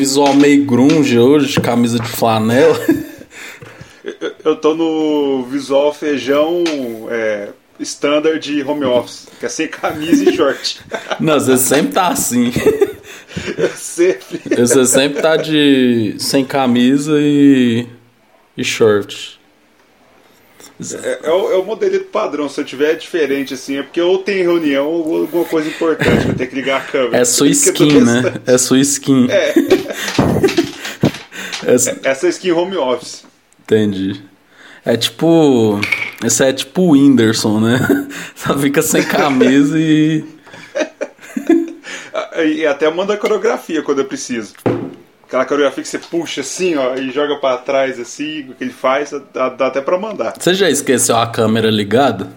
visual meio grunge hoje, camisa de flanela. Eu, eu tô no visual feijão é, standard de home office, que é sem camisa e short. Não, você sempre tá assim. Sempre. Você sempre tá de sem camisa e, e short. É, é, o, é o modelito padrão. Se eu tiver diferente assim, é porque ou tem reunião ou alguma coisa importante. Eu tenho que ligar a câmera. É sua skin, né? É sua skin. É, Essa- essa é skin home office. Entendi. É tipo. Esse é tipo o Whindersson, né? Só fica sem camisa e. E até manda coreografia quando eu preciso. Aquela coreografia que você puxa assim, ó, e joga pra trás assim, o que ele faz, dá, dá até pra mandar. Você já esqueceu a câmera ligada?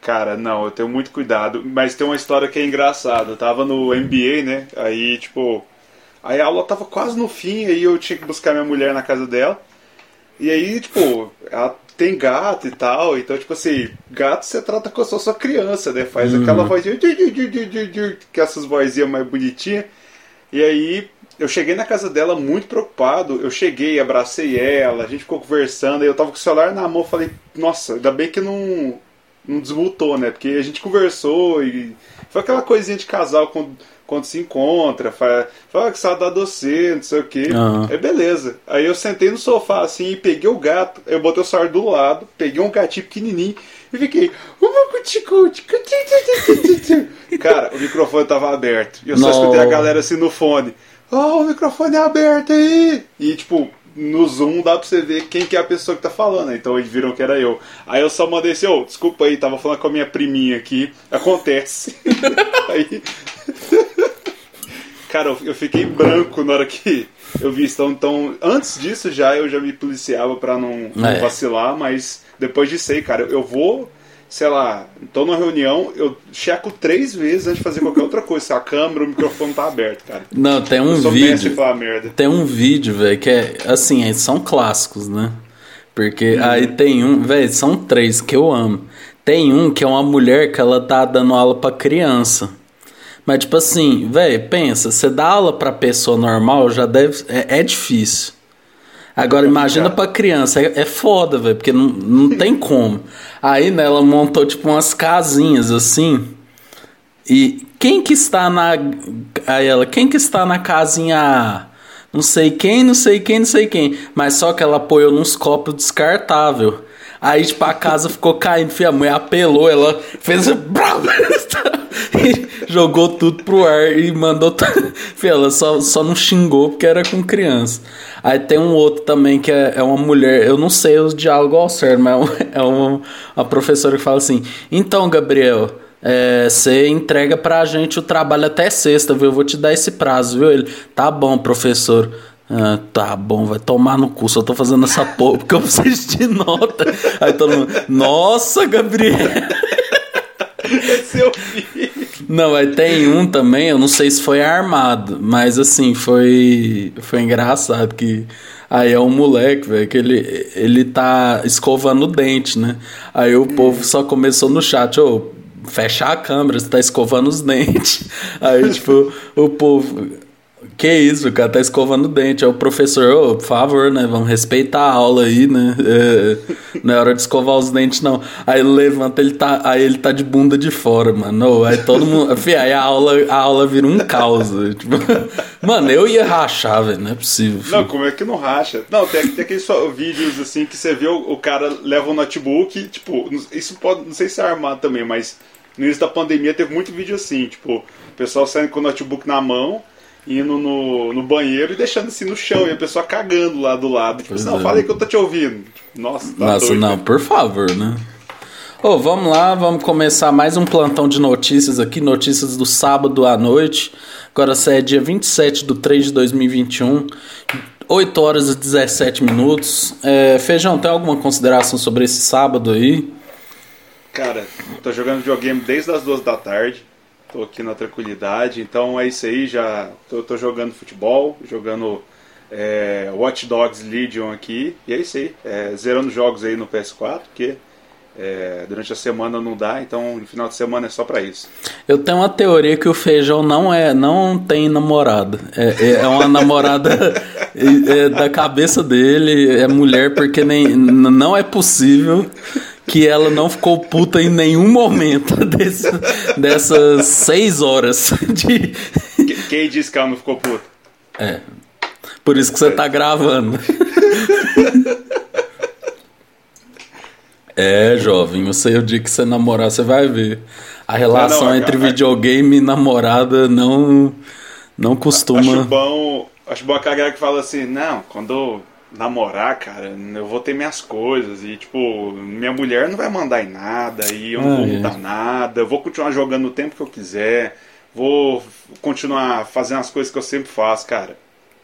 Cara, não, eu tenho muito cuidado, mas tem uma história que é engraçada. Eu tava no MBA, né? Aí, tipo, aí a aula tava quase no fim, aí eu tinha que buscar minha mulher na casa dela. E aí, tipo, ela tem gato e tal, então, tipo assim, gato você trata como se fosse uma criança, né? Faz aquela vozinha, que essas vozinhas mais bonitinhas. E aí, eu cheguei na casa dela muito preocupado. Eu cheguei, abracei ela, a gente ficou conversando. Aí eu tava com o celular na mão. Falei, nossa, ainda bem que não, não desmutou, né? Porque a gente conversou e foi aquela coisinha de casal quando, quando se encontra. Fala, fala que saudade de você, não sei o quê. Aham. Aí beleza. Aí eu sentei no sofá assim e peguei o gato. Eu botei o celular do lado, peguei um gatinho pequenininho e fiquei. Cara, o microfone tava aberto. E eu só Não. escutei a galera assim no fone. Oh, o microfone é aberto aí! E tipo, no Zoom dá pra você ver quem que é a pessoa que tá falando. né? Então eles viram que era eu. Aí eu só mandei assim, ô, desculpa aí, tava falando com a minha priminha aqui. Acontece. aí. Cara, eu- eu fiquei branco na hora que eu vi isso. Então, então, antes disso já eu já me policiava pra não, não É. vacilar, mas depois disso aí, cara, eu vou, sei lá, tô numa reunião, eu checo três vezes antes de fazer qualquer outra coisa. Se a câmera, o microfone tá aberto, cara. Não, tem um vídeo. falar merda. Tem um vídeo, velho, que é assim, eles são clássicos, né? Porque Uhum. aí tem um, velho, são três que eu amo. Tem um que é uma mulher que ela tá dando aula pra criança. Mas tipo assim, velho, pensa, você dá aula pra pessoa normal já deve é, é difícil. Agora imagina pra criança, é, é foda, velho, porque não, não tem como. Aí né, ela montou tipo umas casinhas assim. E quem que está na. Aí ela, quem que está na casinha? Não sei quem, não sei quem, não sei quem. Mas só que ela apoiou nos copos descartável. Aí, tipo, a casa ficou caindo. Fia, a mulher apelou, ela fez. e jogou tudo pro ar e mandou. ela só, só não xingou porque era com criança. Aí tem um outro também que é, é uma mulher. Eu não sei os diálogos ao certo, mas é, um- é uma, uma professora que fala assim: Então, Gabriel. É, você entrega pra gente o trabalho até sexta, viu? Eu vou te dar esse prazo, viu? Ele, tá bom, professor. Ah, tá bom, vai tomar no cu, só tô fazendo essa porra porque eu preciso de nota. Aí todo mundo, nossa, Gabriel. Esse eu vi. Não, aí tem um também, eu não sei se foi armado, mas assim, foi foi engraçado que aí é um moleque, velho, que ele, ele tá escovando o dente, né? Aí o povo só começou no chat, ô, fecha a câmera, você tá escovando os dentes. Aí, tipo, o povo, que isso, o cara tá escovando o dente. Aí o professor, ô, por favor, né? Vamos respeitar a aula aí, né? É, não é hora de escovar os dentes, não. Aí ele levanta, ele tá, aí ele tá de bunda de fora, mano. Aí todo mundo. Fih, aí a aula, a aula vira um caos. né? Tipo, mano, eu ia rachar, velho. Não é possível. filho. Não, como é que não racha? Não, tem, tem aqueles vídeos assim que você vê o, o cara leva um notebook, tipo, isso pode, não sei se é armado também, mas no início da pandemia teve muito vídeo assim, tipo, o pessoal saindo com o notebook na mão, indo no, no banheiro e deixando assim no chão, e a pessoa cagando lá do lado. Tipo, Pois não, é. falei que eu tô te ouvindo. Nossa, tá Nossa, doido. não, por favor, né? Ô, vamos lá, vamos começar mais um plantão de notícias aqui, notícias do sábado à noite. Agora é dia 27 de 3 de 2021, 8 horas e 17 minutos. É, Feijão, tem alguma consideração sobre esse sábado aí? Cara, tô jogando videogame desde as duas da tarde. Tô aqui na tranquilidade. Então é isso aí, já tô jogando futebol, jogando é, Watch Dogs Legion aqui. E é isso aí. É, zerando jogos aí no PS4, porque É, durante a semana não dá, então no final de semana é só para isso. Eu tenho uma teoria que o feijão não é, não tem namorada. É, é uma namorada é, da cabeça dele, é mulher porque nem, não é possível que ela não ficou puta em nenhum momento desse, dessas seis horas de. Quem disse que ela não ficou puta? É. Por isso que você tá gravando. É, jovem, eu sei o dia que você namorar, você vai ver. A relação não, não, entre a, videogame e namorada não não costuma. Acho bom, acho bom a galera que fala assim, não, quando namorar, cara, eu vou ter minhas coisas e tipo, minha mulher não vai mandar em nada e eu não ah, vou é. mudar nada, eu vou continuar jogando o tempo que eu quiser, vou continuar fazendo as coisas que eu sempre faço, cara.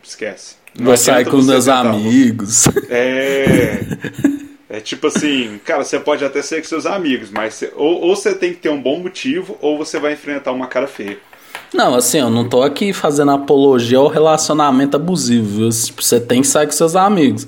Esquece. Não vou sair com meus amigos. É. É tipo assim, cara, você pode até ser com seus amigos, mas você, ou, ou você tem que ter um bom motivo, ou você vai enfrentar uma cara feia. Não, assim, eu não tô aqui fazendo apologia ao relacionamento abusivo. Tipo, você tem que sair com seus amigos.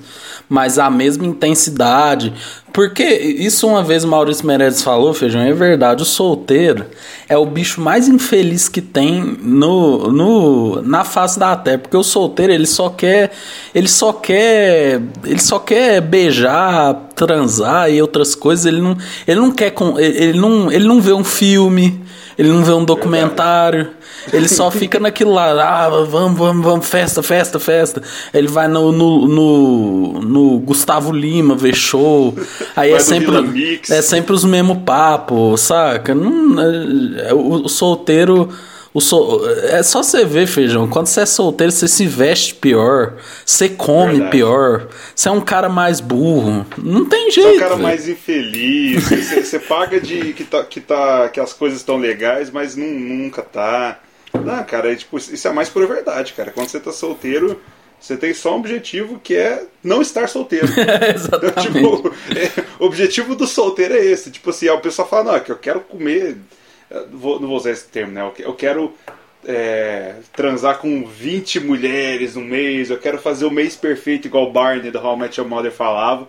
Mas a mesma intensidade. Porque isso uma vez Maurício Meirelles falou, Feijão, é verdade. O solteiro é o bicho mais infeliz que tem no, no, na face da terra. Porque o solteiro, ele só quer. Ele só quer. Ele só quer beijar, transar e outras coisas. Ele não, ele não quer. Ele não, ele não vê um filme ele não vê um documentário, ele só fica naquilo lá, ah, vamos, vamos, vamos, festa, festa, festa. Ele vai no, no, no, no Gustavo Lima ver show. Aí é sempre, é sempre os mesmos papos, saca? Não, é, o, o solteiro o. É só você ver, feijão. Quando você é solteiro, você se veste pior. Você come Verdade. pior. Você é um cara mais burro. Não tem jeito. Você é um cara véio. mais infeliz. você, você, paga de que, tá, que, tá, que as coisas estão legais, mas não, nunca tá. Não, cara, é, tipo, isso é mais por verdade, cara. Quando você tá solteiro. Você tem só um objetivo que é não estar solteiro. Exatamente. tipo, é, o objetivo do solteiro é esse. Tipo assim, o pessoal fala, não, é que eu quero comer Vou, não vou usar esse termo, né? Eu quero é, transar com 20 mulheres no mês, eu quero fazer o mês perfeito, igual o Barney do How I Met Your Mother falava.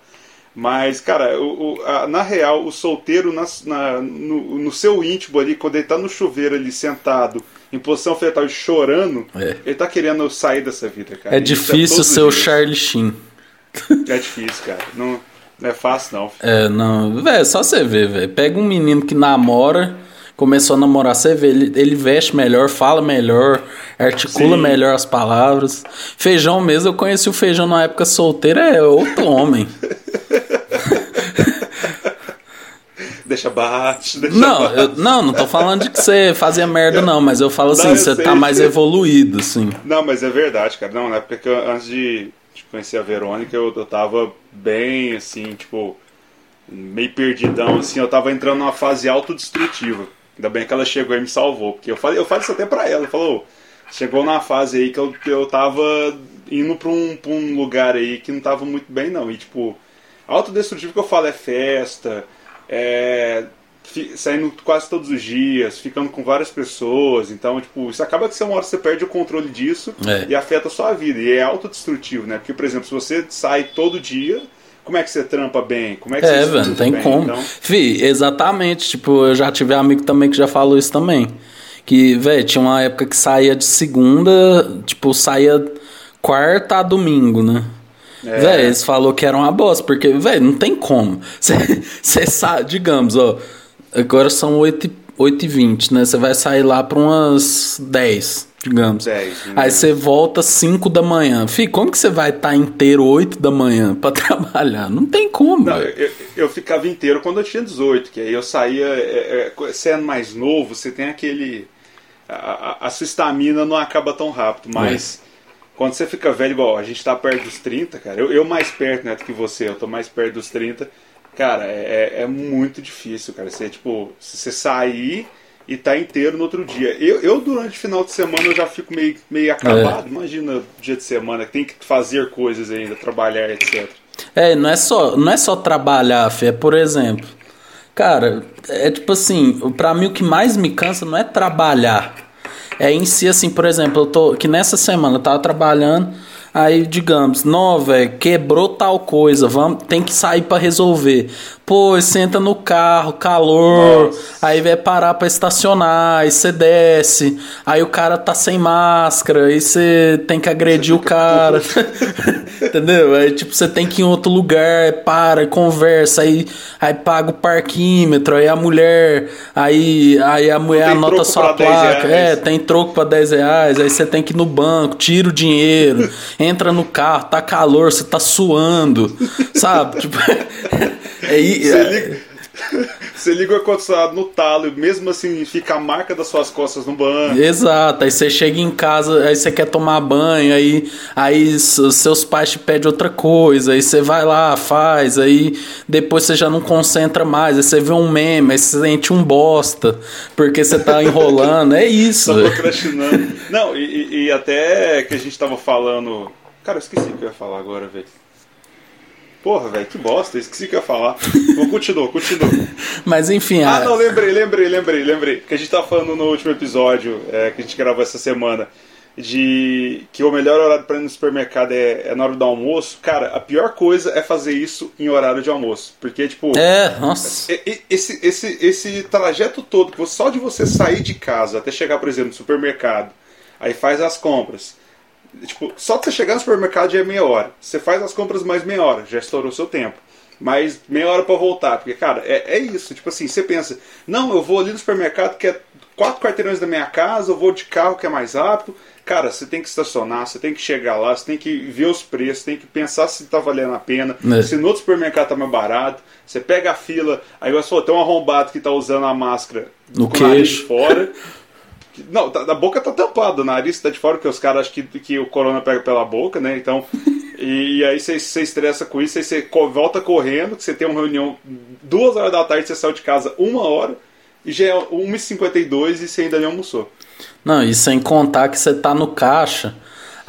Mas, cara, o, o, a, na real, o solteiro na, na, no, no, seu íntimo ali, quando ele tá no chuveiro ali sentado, em posição fetal e chorando, é. ele tá querendo sair dessa vida, cara. É, é difícil ser o Charlie Sheen. É difícil, cara. Não, não é fácil, não. É, não. Velho, só você ver, velho. Pega um menino que namora começou a namorar, você vê, ele, ele veste melhor, fala melhor, articula Sim. melhor as palavras. Feijão mesmo, eu conheci o feijão na época solteira, é outro homem. deixa baixo, deixa não, baixo. Eu, não, não tô falando de que você fazia merda, não, mas eu falo assim, não, você tá mais evoluído, assim. Não, mas é verdade, cara. Não, na época que eu, antes de, de conhecer a Verônica, eu, eu tava bem, assim, tipo, meio perdidão, assim, eu tava entrando numa fase autodestrutiva. Ainda bem que ela chegou e me salvou. Porque eu falei, eu falei isso até pra ela. Falou, chegou numa fase aí que eu, eu tava indo pra um, pra um lugar aí que não tava muito bem, não. E tipo, autodestrutivo que eu falo é festa, é saindo quase todos os dias, ficando com várias pessoas. Então, tipo, isso acaba que você uma hora você perde o controle disso é. e afeta a sua vida. E é autodestrutivo, né? Porque, por exemplo, se você sai todo dia como é que você trampa bem? Como é que é, velho, não tem bem, como. Então? Fih, exatamente. Tipo, eu já tive amigo também que já falou isso também. Que, velho, tinha uma época que saía de segunda, tipo, saía quarta a domingo, né? É. Véi, eles falou que era uma bosta, porque, velho, não tem como. Você sabe, digamos, ó, agora são 8, 8 e 20, né? Você vai sair lá para umas 10 digamos. 10, né? Aí você volta 5 da manhã. Fih, como que você vai estar tá inteiro 8 da manhã para trabalhar? Não tem como. Não, eu, eu, ficava inteiro quando eu tinha 18, que aí eu saía. É, é, sendo mais novo, você tem aquele. A, a, sua estamina não acaba tão rápido, mas. É. Quando você fica velho, igual a gente tá perto dos 30, cara, eu, eu mais perto né, do que você, eu tô mais perto dos 30, cara, é, é, é muito difícil, cara. Você, tipo, se você sair e tá inteiro no outro dia. Eu, eu durante o final de semana eu já fico meio, meio acabado. É. Imagina dia de semana que tem que fazer coisas ainda, trabalhar, etc. É, não é só, não é só trabalhar, Fê, é por exemplo. Cara, é tipo assim, para mim o que mais me cansa não é trabalhar. É em si assim, por exemplo, eu tô que nessa semana eu tava trabalhando, aí digamos, não, velho, quebrou tal coisa, vamos, tem que sair para resolver. Pô, você entra no carro, calor, Nossa. aí vai parar pra estacionar, aí você desce, aí o cara tá sem máscara, aí você tem que agredir o cara. Entendeu? Aí tipo, você tem que ir em outro lugar, para, conversa, aí, aí paga o parquímetro, aí a mulher, aí, aí a mulher anota sua placa. É, tem troco pra 10 reais, aí você tem que ir no banco, tira o dinheiro, entra no carro, tá calor, você tá suando, sabe? Tipo, é, você, liga, você liga o ar-condicionado no talo e mesmo assim fica a marca das suas costas no banco. Exato, aí você chega em casa, aí você quer tomar banho, aí, aí seus pais te pedem outra coisa, aí você vai lá, faz, aí depois você já não concentra mais, aí você vê um meme, aí você sente um bosta, porque você tá enrolando, é isso. Tá procrastinando. Não, e, e até que a gente tava falando. Cara, eu esqueci o que eu ia falar agora, velho. Porra, velho, que bosta, esqueci que eu ia falar. Vou continua, continua. Mas enfim. Ah, a... não, lembrei, lembrei, lembrei, lembrei. Que a gente tava falando no último episódio é, que a gente gravou essa semana. De que o melhor horário para ir no supermercado é, é, na hora do almoço. Cara, a pior coisa é fazer isso em horário de almoço. Porque, tipo. É, nossa. Esse, esse, esse trajeto todo, só de você sair de casa até chegar, por exemplo, no supermercado, aí faz as compras Tipo, só que você chegar no supermercado já é meia hora. Você faz as compras mais meia hora, já estourou seu tempo. Mais meia hora para voltar. Porque, cara, é, é isso. Tipo assim, você pensa, não, eu vou ali no supermercado que é quatro quarteirões da minha casa, eu vou de carro que é mais rápido. Cara, você tem que estacionar, você tem que chegar lá, você tem que ver os preços, tem que pensar se tá valendo a pena, é. se no outro supermercado tá mais barato. Você pega a fila, aí você falou, tem um arrombado que tá usando a máscara no com queixo. fora. Não, tá, a boca tá tampada, o nariz tá de fora, porque os caras acham que, que o corona pega pela boca, né? Então. e, e, aí você, você estressa com isso, aí você volta correndo, que você tem uma reunião duas horas da tarde, você saiu de casa uma hora, e já é 1h52 e você ainda nem almoçou. Não, e sem contar que você tá no caixa.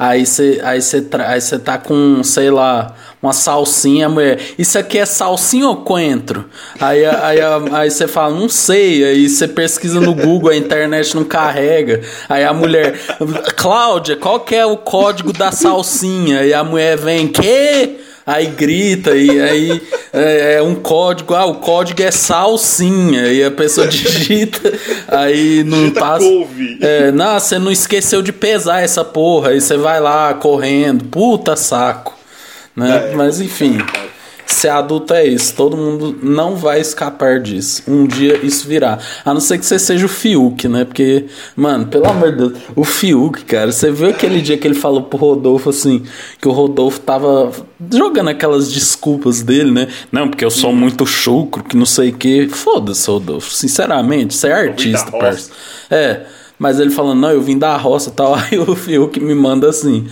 Aí você aí aí tá com, sei lá, uma salsinha, mulher. Isso aqui é salsinha ou coentro? Aí aí aí você fala, não sei. Aí você pesquisa no Google, a internet não carrega. Aí a mulher, Cláudia, qual que é o código da salsinha? E a mulher vem, que? Aí grita e aí é, é, um código, ah, o código é salsinha, e a pessoa digita, aí não digita passa. Couve. É, não, você não esqueceu de pesar essa porra, aí você vai lá correndo, puta saco. Né? É, Mas enfim. Ser adulto é isso, todo mundo não vai escapar disso. Um dia isso virá. A não ser que você seja o Fiuk, né? Porque, mano, pelo amor de Deus, o Fiuk, cara, você viu aquele dia que ele falou pro Rodolfo assim, que o Rodolfo tava jogando aquelas desculpas dele, né? Não, porque eu sou muito chucro, que não sei o que. Foda-se, Rodolfo, sinceramente, você é artista, parça. É, mas ele falando, não, eu vim da roça e tal. Aí o Fiuk me manda assim.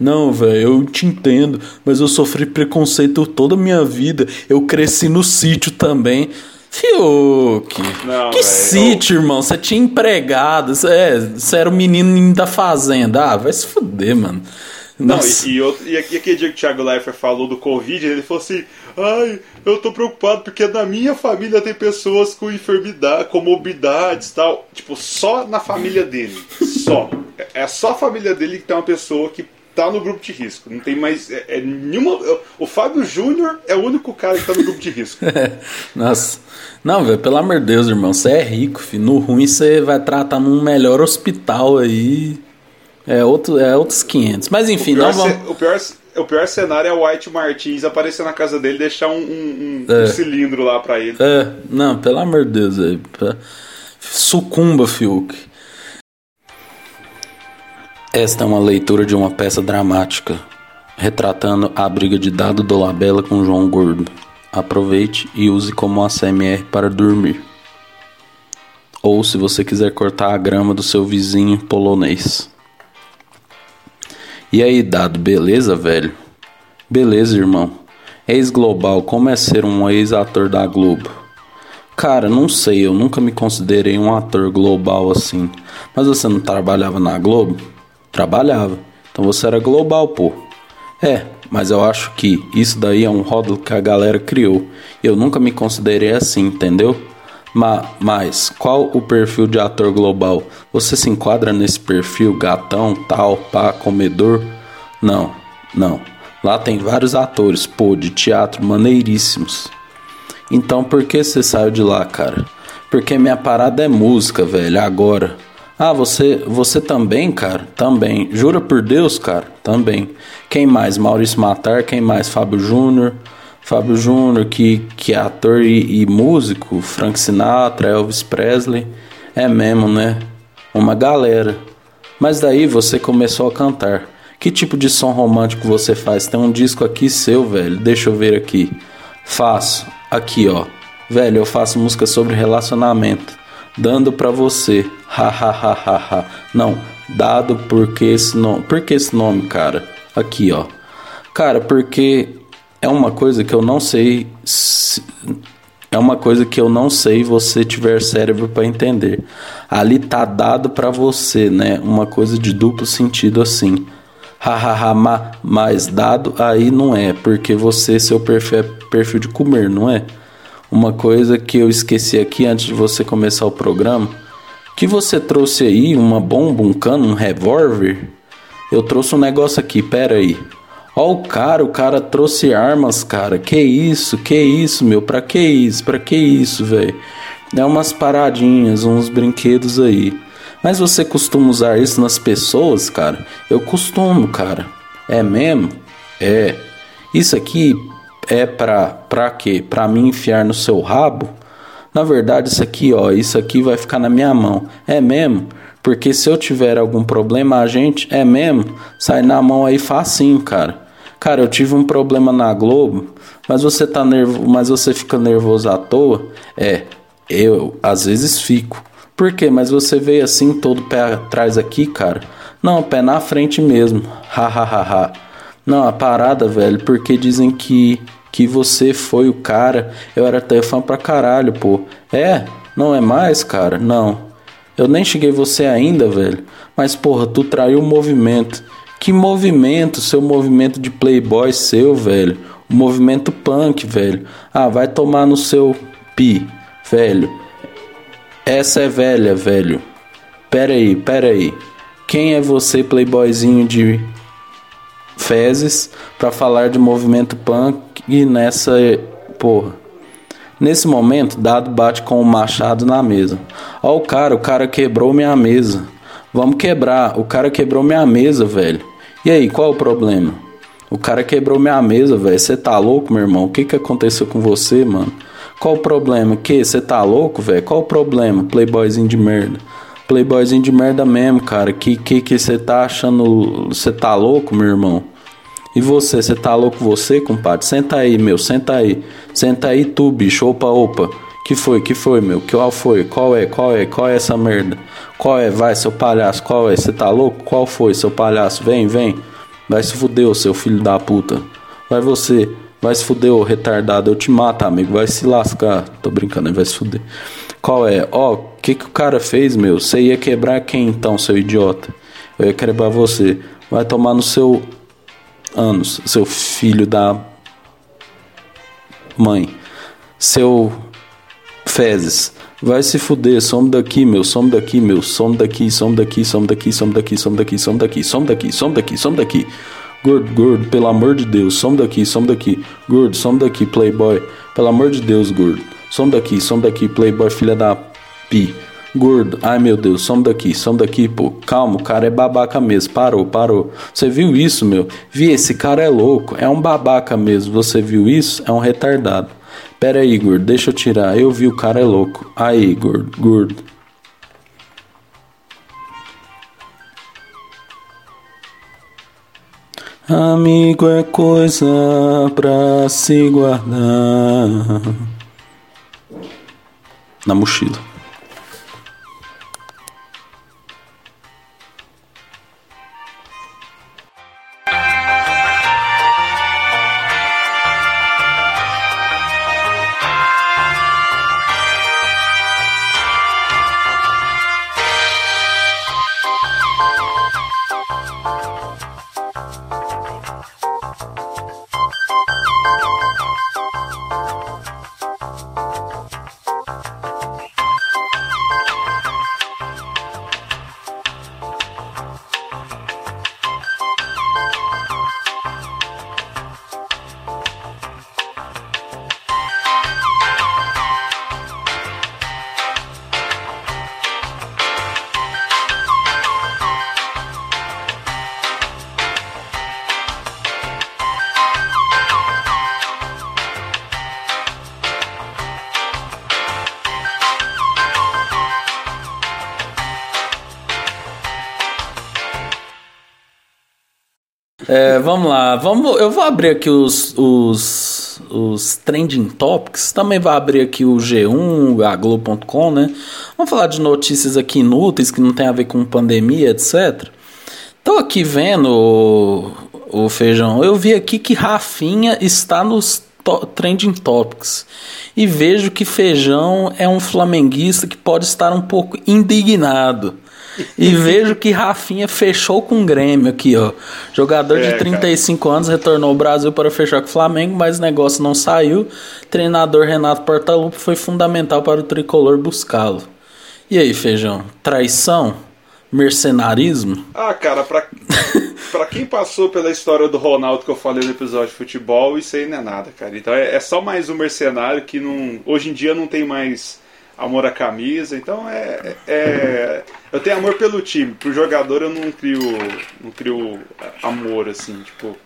Não, velho, eu te entendo, mas eu sofri preconceito toda a minha vida. Eu cresci no sítio também. Fiuk, não, que véio, sítio, eu... irmão? Você tinha empregado, você, é, você era o menino da fazenda. Ah, vai se fuder, mano. Nossa. Não, e, e, outro, e aquele dia que o Thiago Leifert falou do Covid, ele falou assim: ai, eu tô preocupado porque na minha família tem pessoas com enfermidade, com morbidades e tal. Tipo, só na família dele. Só. É, é só a família dele que tem uma pessoa que tá no grupo de risco. Não tem mais. É, é nenhuma. O Fábio Júnior é o único cara que tá no grupo de risco. Nossa. Não, velho, pelo amor de Deus, irmão. Você é rico, filho. No ruim você vai tratar num melhor hospital aí. É, outro, é outros 500. Mas enfim, não vamos. O pior, o pior cenário é o White Martins aparecer na casa dele e deixar um, um, um, é. um cilindro lá pra ele. É, não, pelo amor de Deus, velho. Sucumba, Fiuk. Esta é uma leitura de uma peça dramática, retratando a briga de Dado Dolabella com João Gordo. Aproveite e use como ASMR para dormir. Ou se você quiser cortar a grama do seu vizinho polonês. E aí, Dado, beleza, velho? Beleza, irmão. Ex-global, como é ser um ex-ator da Globo? Cara, não sei, eu nunca me considerei um ator global assim. Mas você não trabalhava na Globo? Trabalhava. Então você era global, pô. É, mas eu acho que isso daí é um rótulo que a galera criou. Eu nunca me considerei assim, entendeu? Ma mas qual o perfil de ator global? Você se enquadra nesse perfil gatão, tal, pá, comedor? Não, não. Lá tem vários atores, pô, de teatro maneiríssimos. Então por que você saiu de lá, cara? Porque minha parada é música, velho, agora. Ah, você, você também, cara? Também. Jura por Deus, cara? Também. Quem mais? Maurício Matar, quem mais? Fábio Júnior. Fábio Júnior, que, que é ator e, e músico. Frank Sinatra, Elvis Presley. É mesmo, né? Uma galera. Mas daí você começou a cantar. Que tipo de som romântico você faz? Tem um disco aqui seu, velho. Deixa eu ver aqui. Faço. Aqui, ó. Velho, eu faço música sobre relacionamento. Dando pra você. Ha ha ha ha ha. Não, dado porque esse nome. Por que esse nome, cara? Aqui, ó. Cara, porque é uma coisa que eu não sei. Se... É uma coisa que eu não sei você tiver cérebro para entender. Ali tá dado para você, né? Uma coisa de duplo sentido assim. Hahaha, ma, mas dado aí não é, porque você seu perfil é perfil de comer, não é? Uma coisa que eu esqueci aqui antes de você começar o programa, que você trouxe aí uma bomba, um cano, um revólver. Eu trouxe um negócio aqui, pera aí. Ó o cara, o cara trouxe armas, cara. Que isso, que isso, meu? Pra que isso? Pra que isso, velho? É umas paradinhas, uns brinquedos aí. Mas você costuma usar isso nas pessoas, cara? Eu costumo, cara. É mesmo? É. Isso aqui é pra, pra quê? Pra mim enfiar no seu rabo? Na verdade, isso aqui, ó, isso aqui vai ficar na minha mão. É mesmo? Porque se eu tiver algum problema, a gente, é mesmo? Sai na mão aí facinho, cara. Cara, eu tive um problema na Globo, mas você tá nervo, mas você fica nervoso à toa? É, eu às vezes fico. Por quê? Mas você veio assim todo pé atrás aqui, cara? Não, pé na frente mesmo. Ha ha ha ha. Não, a parada, velho, porque dizem que que você foi o cara. Eu era teu fã pra caralho, pô. É? Não é mais, cara? Não. Eu nem cheguei você ainda, velho. Mas porra, tu traiu o movimento. Que movimento? Seu movimento de playboy seu, velho. O movimento punk, velho. Ah, vai tomar no seu pi, velho. Essa é velha, velho. Pera aí, pera aí. Quem é você, playboyzinho de fezes, para falar de movimento punk nessa porra? Nesse momento, Dado bate com o machado na mesa. Ó o cara, o cara quebrou minha mesa. Vamos quebrar. O cara quebrou minha mesa, velho. E aí, qual o problema? O cara quebrou minha mesa, velho. Você tá louco, meu irmão? O que que aconteceu com você, mano? Qual o problema? Que? Você tá louco, velho? Qual o problema? Playboyzinho de merda. Playboyzinho de merda mesmo, cara. Que que que você tá achando? Você tá louco, meu irmão? E você, você tá louco você, compadre? Senta aí, meu, senta aí. Senta aí tu, bicho. Opa, opa. Que foi, que foi, meu? Que qual foi? Qual é, qual é, qual é essa merda? Qual é? Vai, seu palhaço, qual é? Você tá louco? Qual foi, seu palhaço? Vem, vem. Vai se fuder, seu filho da puta. Vai você. Vai se fuder, ô retardado. Eu te mato, amigo. Vai se lascar. Tô brincando, vai se fuder. Qual é? Ó, o que que o cara fez, meu? Você ia quebrar quem então, seu idiota? Eu ia quebrar você. Vai tomar no seu anos, seu filho da mãe. Seu fezes. Vai se fuder, some daqui, meu, some daqui, meu, some daqui, some daqui, some daqui, some daqui, some daqui, some daqui, some daqui, some daqui, some daqui. Gordo, gordo, pelo amor de Deus, some daqui, some daqui. Gordo, some daqui, playboy. Pelo amor de Deus, gordo. Some daqui, some daqui, playboy, filha da pi. Gordo, ai meu Deus, some daqui, some daqui, pô. Calma, o cara é babaca mesmo. Parou, parou. Você viu isso, meu? Vi, esse cara é louco. É um babaca mesmo. Você viu isso? É um retardado. Pera aí, gordo, deixa eu tirar. Eu vi o cara é louco. Aí, gordo, gordo. Amigo é coisa pra se guardar na mochila. É, vamos lá, vamos, eu vou abrir aqui os, os, os trending topics, também vai abrir aqui o G1, a Globo.com, né? Vamos falar de notícias aqui inúteis que não tem a ver com pandemia, etc. Tô aqui vendo o, o feijão. Eu vi aqui que Rafinha está nos to trending topics e vejo que feijão é um flamenguista que pode estar um pouco indignado. E vejo que Rafinha fechou com o Grêmio aqui, ó. Jogador é, de 35 cara. anos retornou ao Brasil para fechar com o Flamengo, mas o negócio não saiu. Treinador Renato Portaluppi foi fundamental para o tricolor buscá-lo. E aí, Feijão? Traição? Mercenarismo? Ah, cara, pra, pra quem passou pela história do Ronaldo que eu falei no episódio de futebol, isso aí não é nada, cara. Então é, é só mais um mercenário que não, hoje em dia não tem mais amor à camisa. Então é, é, eu tenho amor pelo time. Pro jogador eu não crio não crio amor assim, tipo,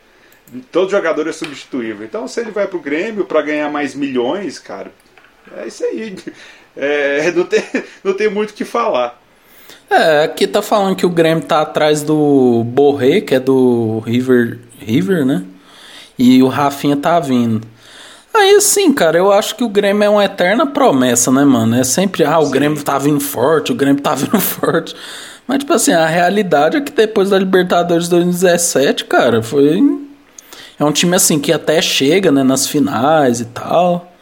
todo jogador é substituível. Então se ele vai pro Grêmio para ganhar mais milhões, cara, é isso aí. É, não tem não tem muito o que falar. É, aqui tá falando que o Grêmio tá atrás do Borré, que é do River, River, né? E o Rafinha tá vindo. Aí sim, cara, eu acho que o Grêmio é uma eterna promessa, né, mano? É sempre, ah, o sim. Grêmio tá vindo forte, o Grêmio tá vindo forte. Mas, tipo assim, a realidade é que depois da Libertadores 2017, cara, foi. É um time assim que até chega, né, nas finais e tal.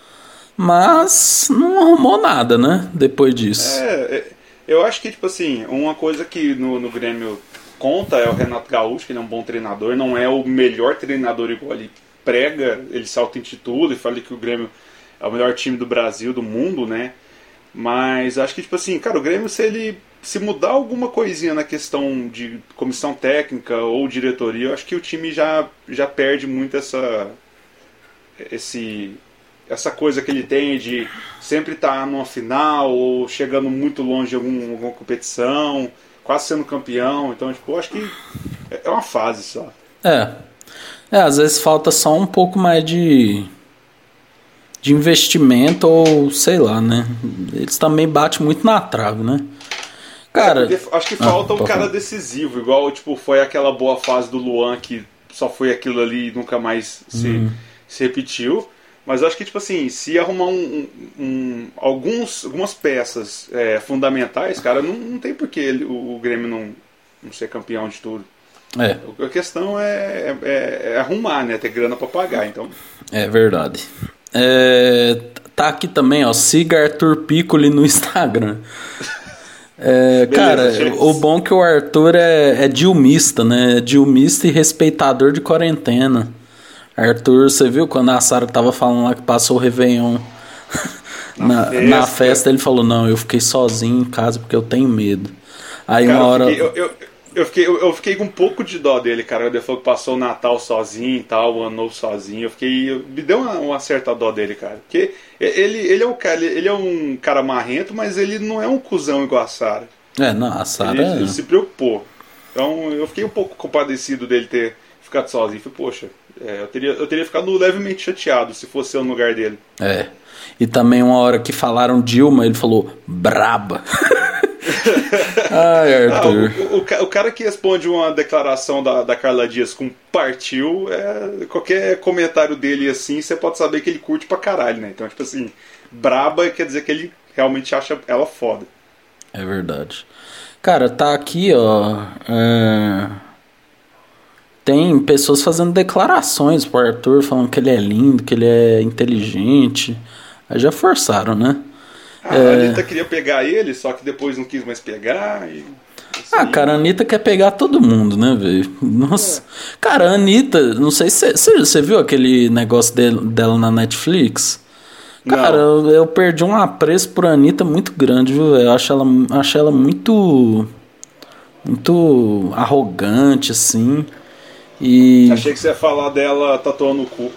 Mas não arrumou nada, né? Depois disso. É, é eu acho que, tipo assim, uma coisa que no, no Grêmio conta é o Renato Gaúcho, que ele é um bom treinador, não é o melhor treinador igual ele prega, ele se auto-intitula e fala que o Grêmio é o melhor time do Brasil, do mundo, né? Mas acho que, tipo assim, cara, o Grêmio, se ele se mudar alguma coisinha na questão de comissão técnica ou diretoria, eu acho que o time já, já perde muito essa, esse, essa coisa que ele tem de sempre estar tá numa final ou chegando muito longe de algum, alguma competição, quase sendo campeão. Então, tipo, eu acho que é uma fase só. É, é, às vezes falta só um pouco mais de de investimento ou sei lá, né? Eles também batem muito na trave, né? Cara, é, acho que falta ah, um cara decisivo, igual tipo foi aquela boa fase do Luan que só foi aquilo ali e nunca mais se, uhum. se repetiu. Mas acho que, tipo assim, se arrumar um, um, alguns, algumas peças é, fundamentais, cara, não, não tem por que o, o Grêmio não, não ser campeão de tudo. É. A questão é, é, é arrumar, né? Ter grana para pagar, então. É verdade. É, tá aqui também, ó. Siga Arthur Piccoli no Instagram. É, Beleza, cara, gente. o bom é que o Arthur é, é dilmista, né? É dilmista e respeitador de quarentena. Arthur, você viu quando a Sara tava falando lá que passou o Réveillon na, na, festa. na, festa. ele falou: Não, eu fiquei sozinho em casa porque eu tenho medo. Aí cara, uma hora. Eu, fiquei, eu, eu eu fiquei, eu, eu, fiquei com um pouco de dó dele, cara. Ele falou que passou o Natal sozinho e tal, o Ano Novo sozinho. Eu fiquei. Eu, me deu uma, uma, certa dó dele, cara. Porque ele, ele, é um cara, ele é um cara marrento, mas ele não é um cuzão igual a Sara. É, não, a Sara. Ele, ele, se preocupou. Então eu fiquei um pouco compadecido dele ter ficado sozinho. Falei, poxa, é, eu, teria, eu teria ficado levemente chateado se fosse eu no lugar dele. É. E também uma hora que falaram Dilma, ele falou braba. Ai, Arthur. Ah, o, o, o, cara que responde uma declaração da, da Carla Dias com partiu, é, qualquer comentário dele assim, você pode saber que ele curte pra caralho, né? Então, tipo assim, braba quer dizer que ele realmente acha ela foda. É verdade. Cara, tá aqui, ó. É... Tem pessoas fazendo declarações pro Arthur, falando que ele é lindo, que ele é inteligente. Aí já forçaram, né? A é... Anitta queria pegar ele, só que depois não quis mais pegar. E... Assim... Ah, cara, a Anitta quer pegar todo mundo, né, velho? Nossa. É. Cara, a Anitta, não sei se você viu aquele negócio dela na Netflix. Cara, eu, eu, perdi um apreço por Anitta muito grande, viu, velho? Eu acho ela, acho ela muito. Muito arrogante, assim. E. Achei que você ia falar dela tatuando o cu.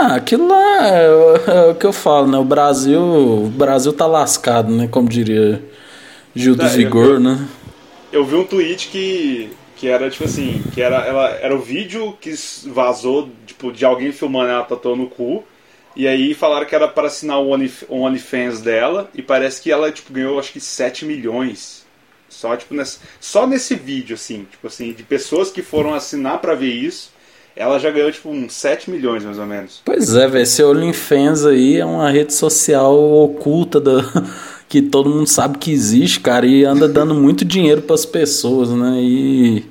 Ah, aquilo lá é, é, o que eu falo, né? O Brasil, o Brasil tá lascado, né? Como diria Gil do é, Vigor, eu, né? Eu vi um tweet que, que era tipo assim, que era, ela, era o vídeo que vazou tipo, de alguém filmando ela tatuando o cu. E aí falaram que era para assinar o OnlyFans dela. E parece que ela tipo, ganhou acho que 7 milhões Só, tipo, nesse, só nesse vídeo, assim, tipo assim, de pessoas que foram assinar para ver isso, ela já ganhou, tipo, uns 7 milhões, mais ou menos. Pois é, velho, esse OnlyFans aí é uma rede social oculta da... que todo mundo sabe que existe, cara, e anda dando muito dinheiro para as pessoas, né? E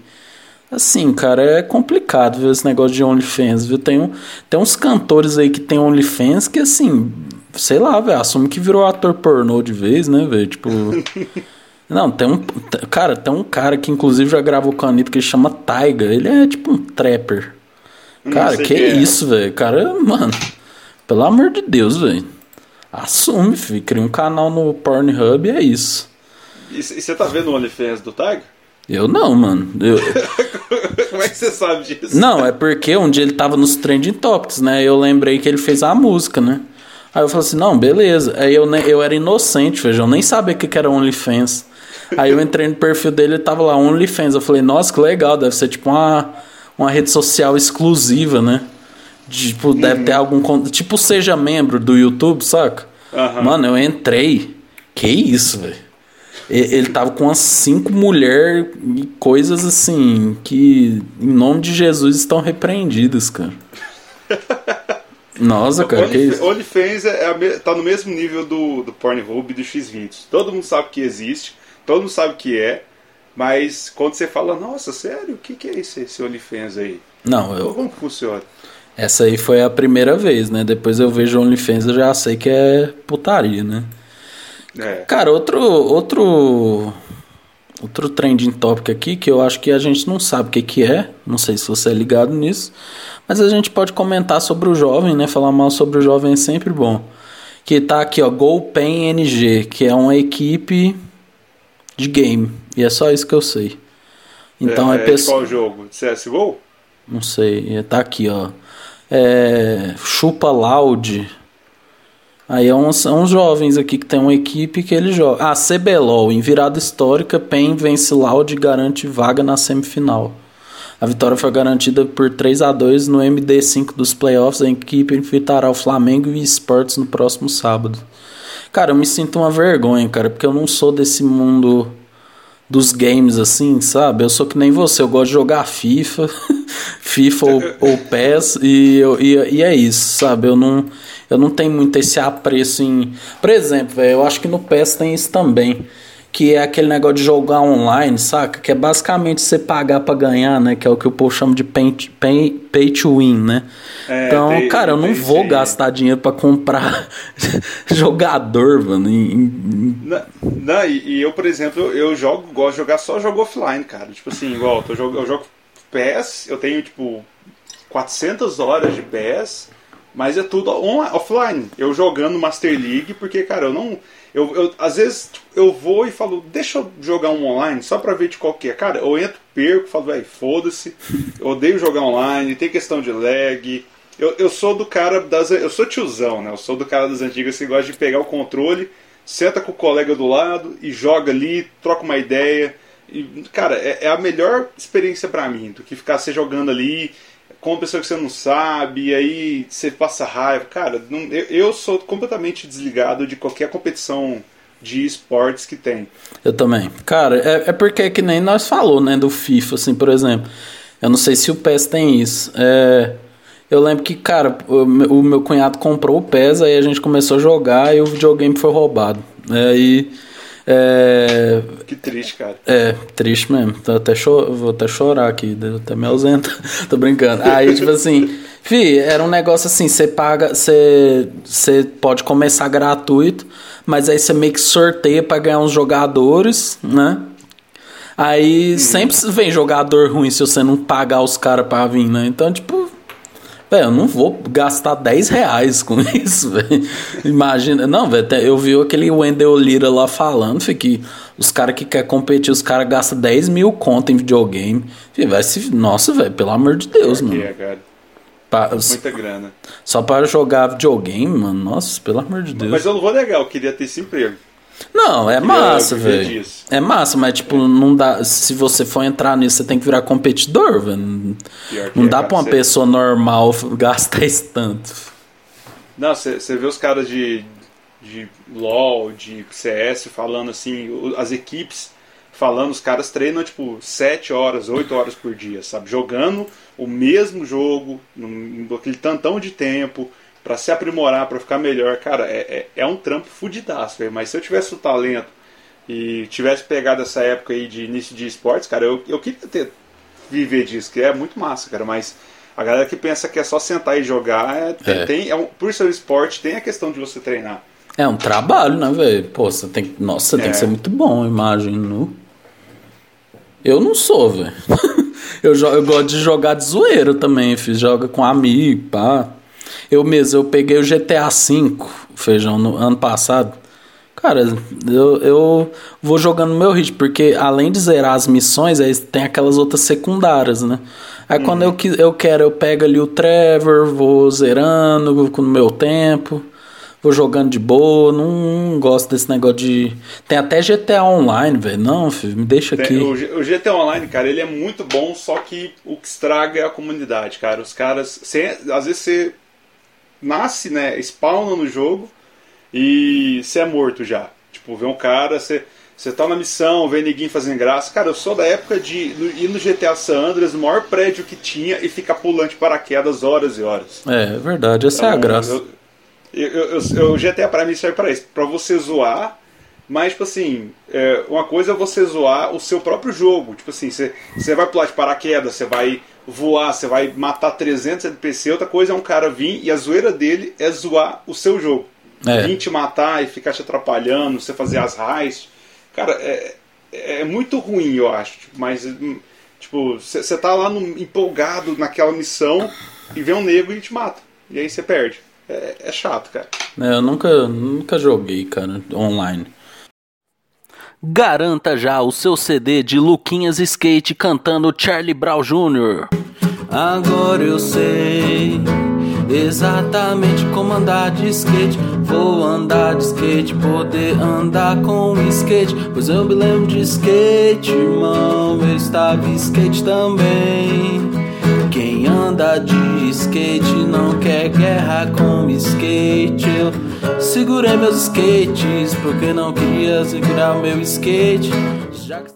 assim, cara, é complicado ver esse negócio de OnlyFans, viu? Tem, um, tem uns cantores aí que tem OnlyFans que assim, sei lá, velho, assume que virou ator pornô de vez, né, velho? Tipo. Não, tem um. Cara, tem um cara que inclusive já gravou com a Anitta que chama Taiga. Ele é tipo um trapper. Cara, que, que é. isso, velho? Cara, mano. Pelo amor de Deus, velho. Assume, filho. Cria um canal no Pornhub e é isso. E você tá vendo o OnlyFans do Taiga? Eu não, mano. Eu... Como é que você sabe disso? Não, é porque um dia ele tava nos Trending Topics, né? Eu lembrei que ele fez a música, né? Aí eu falei assim, não, beleza. Aí eu, eu era inocente, veja, eu nem sabia o que era OnlyFans. Aí eu entrei no perfil dele e tava lá, OnlyFans. Eu falei, nossa, que legal, deve ser tipo uma, uma rede social exclusiva, né? Tipo, uhum. deve ter algum. Tipo, seja membro do YouTube, saca? Uhum. Mano, eu entrei. Que isso, velho? Ele tava com umas cinco mulheres e coisas assim que, em nome de Jesus, estão repreendidas, cara. Nossa, cara, Only, que isso? OnlyFans é, é, tá no mesmo nível do, do Pornhub e do Xvideos. Todo mundo sabe que existe, todo mundo sabe que é, mas quando você fala, nossa, sério, o que, que é esse, esse OnlyFans aí? Não, eu... Como funciona? Essa aí foi a primeira vez, né? Depois eu vejo OnlyFans e já sei que é putaria, né? É. Cara, outro, outro Outro trending topic aqui que eu acho que a gente não sabe o que, que é, não sei se você é ligado nisso, mas a gente pode comentar sobre o jovem, né? Falar mal sobre o jovem é sempre bom. Que tá aqui, ó, GoPen NG, que é uma equipe de game. E é só isso que eu sei. Então é, é, é qual jogo? CSGO? Não sei, tá aqui, ó. É, Chupa Loud. Aí é uns, é uns jovens aqui que tem uma equipe que ele joga. Ah, CBLOL, em virada histórica, PEN vence Loud e garante vaga na semifinal. A vitória foi garantida por 3 a 2 no MD5 dos playoffs. A equipe enfrentará o Flamengo e Esportes no próximo sábado. Cara, eu me sinto uma vergonha, cara, porque eu não sou desse mundo dos games assim, sabe? Eu sou que nem você, eu gosto de jogar FIFA, FIFA ou, ou PES e, e, e, é isso, sabe? Eu não, eu não tenho muito esse apreço em. Por exemplo, véio, eu acho que no PES tem isso também. Que é aquele negócio de jogar online, saca? Que é basicamente você pagar para ganhar, né? Que é o que o povo chama de pay, pay, pay to win, né? É, então, tem, cara, eu não vou sim. gastar dinheiro para comprar jogador, mano. Em... Não, não e, e, eu, por exemplo, eu jogo, gosto de jogar só jogo offline, cara. Tipo assim, igual, eu jogo, eu jogo PES, eu tenho, tipo, 400 horas de PES mas é tudo on, offline. Eu jogando Master League, porque, cara, eu não. Eu, eu, às vezes eu vou e falo, deixa eu jogar um online só pra ver de qualquer. É. Cara, eu entro, perco, falo, velho, foda-se. Eu odeio jogar online, tem questão de lag. Eu, eu sou do cara das. Eu sou tiozão, né? Eu sou do cara das antigas que gosta de pegar o controle, senta com o colega do lado e joga ali, troca uma ideia. E, cara, é, é a melhor experiência para mim do que ficar se jogando ali com uma pessoa que você não sabe, e aí você passa raiva. Cara, não, eu, eu sou completamente desligado de qualquer competição de esportes que tem. Eu também. Cara, é, é porque é que nem nós falou, né, do FIFA, assim, por exemplo. Eu não sei se o PES tem isso. É, eu lembro que, cara, o, o, meu cunhado comprou o PES, aí a gente começou a jogar e o videogame foi roubado. Aí é... Que triste, cara. É, triste mesmo. Tô até cho... Vou até chorar aqui, até me ausento. Tô brincando. Aí, tipo assim, fi, era um negócio assim, você paga, você, você pode começar gratuito, mas aí você meio que sorteia para ganhar uns jogadores, né? Aí uhum. sempre vem jogador ruim se você não pagar os caras pra vir, né? Então, tipo, Velho, eu não vou gastar 10 reais com isso, velho. Imagina. Não, velho, eu vi aquele Wendell Lira lá falando, que os caras que querem competir, os caras gastam 10 mil conto em videogame. vai se. Nossa, velho, pelo amor de Deus, mano. É, cara. Pra, Muita grana. Só para jogar videogame, mano. Nossa, pelo amor de Deus. Mas eu não vou negar, eu queria ter esse emprego. Não, é massa, velho. É massa, mas tipo, não dá. Se você for entrar nisso, você tem que virar competidor, velho. Não é, dá pra uma pessoa normal gastar esse tanto. Não, você vê os caras de, de LOL, de CS falando assim, as equipes falando, os caras treinam tipo 7 horas, 8 horas por dia, sabe? Jogando o mesmo jogo, aquele tantão de tempo, para se aprimorar, para ficar melhor. Cara, é, é, é um trampo fudidaço, véio. mas se eu tivesse o talento e tivesse pegado essa época aí de início de esportes, cara, eu, eu queria ter viver disso, que é muito massa, cara, mas a galera que pensa que é só sentar e jogar, é, é. Tem, é um, por ser um esporte, tem a questão de você treinar. É um trabalho, né, velho? Pô, você tem, nossa, tem que é. ser muito bom, imagino. Eu não sou, velho. eu, eu gosto de jogar de zoeiro também, fiz joga com amigo, pá. Eu mesmo, eu peguei o GTA V, feijão, no ano passado. Cara, eu, eu vou jogando no meu ritmo, porque além de zerar as missões, aí tem aquelas outras secundárias, né? Aí uhum. quando eu, eu quero, eu pego ali o Trevor, vou zerando no meu tempo vou jogando de boa, não, não, gosto desse negócio de. Tem até GTA Online, velho. Não, filho, me deixa aqui. Tem, o, o, GTA Online, cara, ele é muito bom, só que o que estraga é a comunidade, cara. Os caras. Você, às vezes você nasce, né? Spawna no jogo e você é morto já. Tipo, vê um cara, você. Você tá na missão, vê ninguém fazendo graça. Cara, eu sou da época de ir no GTA San Andreas, o maior prédio que tinha, e ficar pulando de paraquedas horas e horas. É, é verdade, essa então, é a então, graça. Eu, eu, eu, eu, o GTA pra mim serve pra isso, pra você zoar, mas, tipo assim, é, uma coisa é você zoar o seu próprio jogo. Tipo assim, você, você vai pular de paraquedas, você vai voar, você vai matar 300 NPC. Outra coisa é um cara vir e a zoeira dele é zoar o seu jogo. É. Vir te matar e ficar te atrapalhando, você fazer as raids. Cara, é, é muito ruim, eu acho. Mas, hum, tipo, você tá lá no, empolgado naquela missão e vem um nego e te mata. E aí você perde é, é chato, cara. É, eu nunca, nunca joguei, cara, online. Garanta já o seu CD de Luquinhas Skate cantando Charlie Brown Jr. Agora eu sei exatamente como andar de skate. Vou andar de skate, poder andar com skate. Pois eu me lembro de skate, irmão. Eu estava skate também. Quem anda de skate não quer guerra com skate. Eu segurei meus skates porque não queria segurar meu skate. Já que...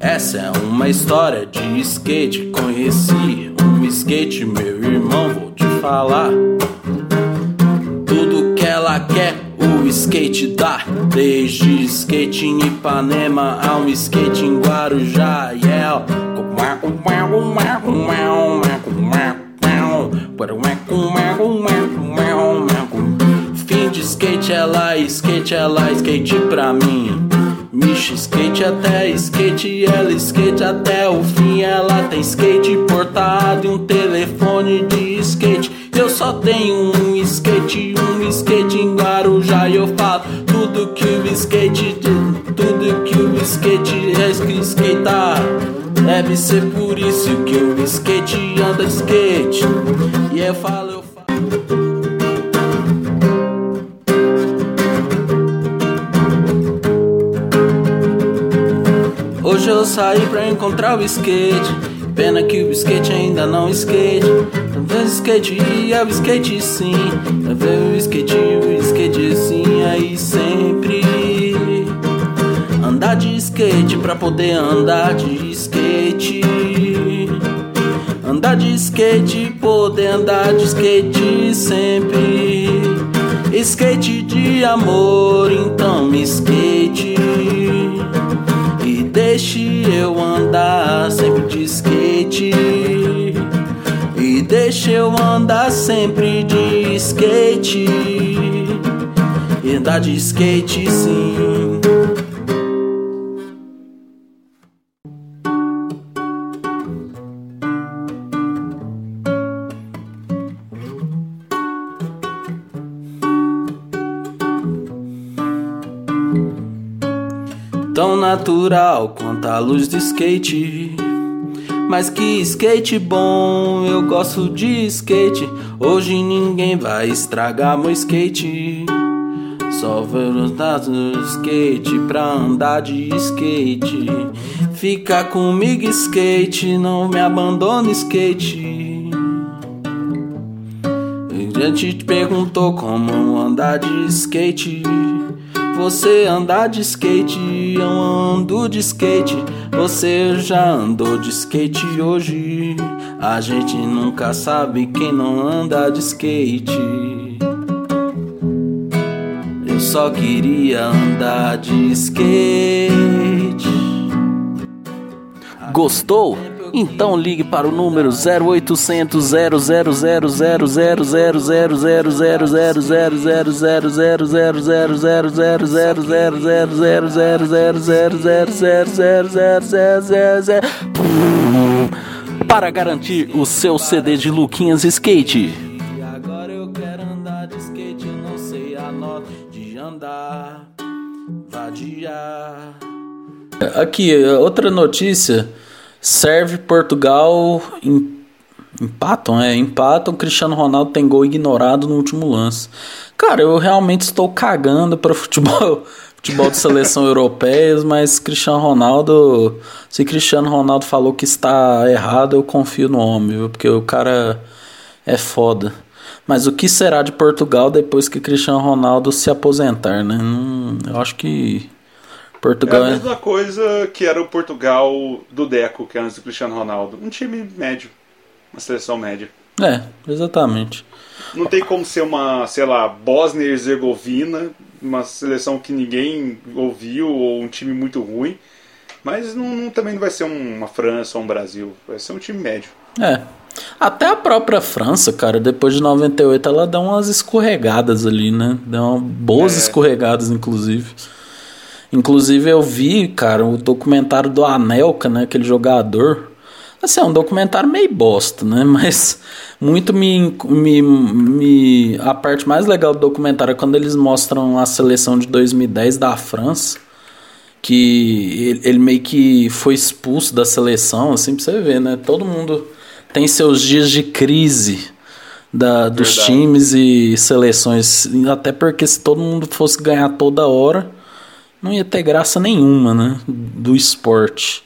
Essa é uma história de skate. Conheci um skate, meu irmão, vou te falar. Tudo que ela quer skate dá. Desde skate em Ipanema a um skate em Guarujá Yeah. Fim de skate, ela skate, ela skate pra mim. Micha skate até skate, ela skate até o fim. Ela tem skate portado e um telefone de skate. Eu só tenho um skate, um skate em Guarujá. E eu falo tudo que o skate, tudo que o skate é skatear. Deve ser por isso que o skate anda skate. E eu falo, eu falo. Hoje eu saí pra encontrar o skate. Pena que o skate ainda não skate. Talvez o skate é o skate sim. Talvez o skate, o skate sim. Aí sempre andar de skate pra poder andar de skate. Andar de skate, poder andar de skate sempre. Skate de amor, então me skate. Deixe eu andar sempre de skate. E deixe eu andar sempre de skate. E andar de skate sim. tão natural quanto a luz do skate. Mas que skate bom, eu gosto de skate. Hoje ninguém vai estragar meu skate. Só dados do skate pra andar de skate. Fica comigo, skate, não me abandone, skate. gente te perguntou como andar de skate. Você anda de skate, eu ando de skate. Você já andou de skate hoje? A gente nunca sabe quem não anda de skate. Eu só queria andar de skate. Gostou? Então ligue para o número 0800 000 para garantir o seu CD de Luquinhas Skate. E agora eu quero andar de skate, eu não sei a nota de andar, vadiar. Aqui, outra notícia serve Portugal empatam, é, empatam. Cristiano Ronaldo tem gol ignorado no último lance. Cara, eu realmente estou cagando para futebol, futebol de seleção europeia, mas Cristiano Ronaldo, se Cristiano Ronaldo falou que está errado, eu confio no homem, viu? porque o cara é foda. Mas o que será de Portugal depois que Cristiano Ronaldo se aposentar, né? Hum, eu acho que Portugal é a é- mesma coisa que era o Portugal do Deco, que é antes do Cristiano Ronaldo. Um time médio. Uma seleção média. É, exatamente. Não tem como ser uma, sei lá, Bósnia e Herzegovina, uma seleção que ninguém ouviu, ou um time muito ruim. Mas não, não, também não vai ser uma França ou um Brasil. Vai ser um time médio. É. Até a própria França, cara, depois de 98, ela dá umas escorregadas ali, né? Dá uma boas é. escorregadas, inclusive. Inclusive eu vi, cara, o documentário do Anelka, né, aquele jogador. Assim, é um documentário meio bosta, né? Mas muito me, me, me. A parte mais legal do documentário é quando eles mostram a seleção de 2010 da França. Que ele, ele meio que foi expulso da seleção, assim, pra você ver, né? Todo mundo tem seus dias de crise da, dos Verdade. times e seleções. Até porque se todo mundo fosse ganhar toda hora não ia ter graça nenhuma, né? Do esporte.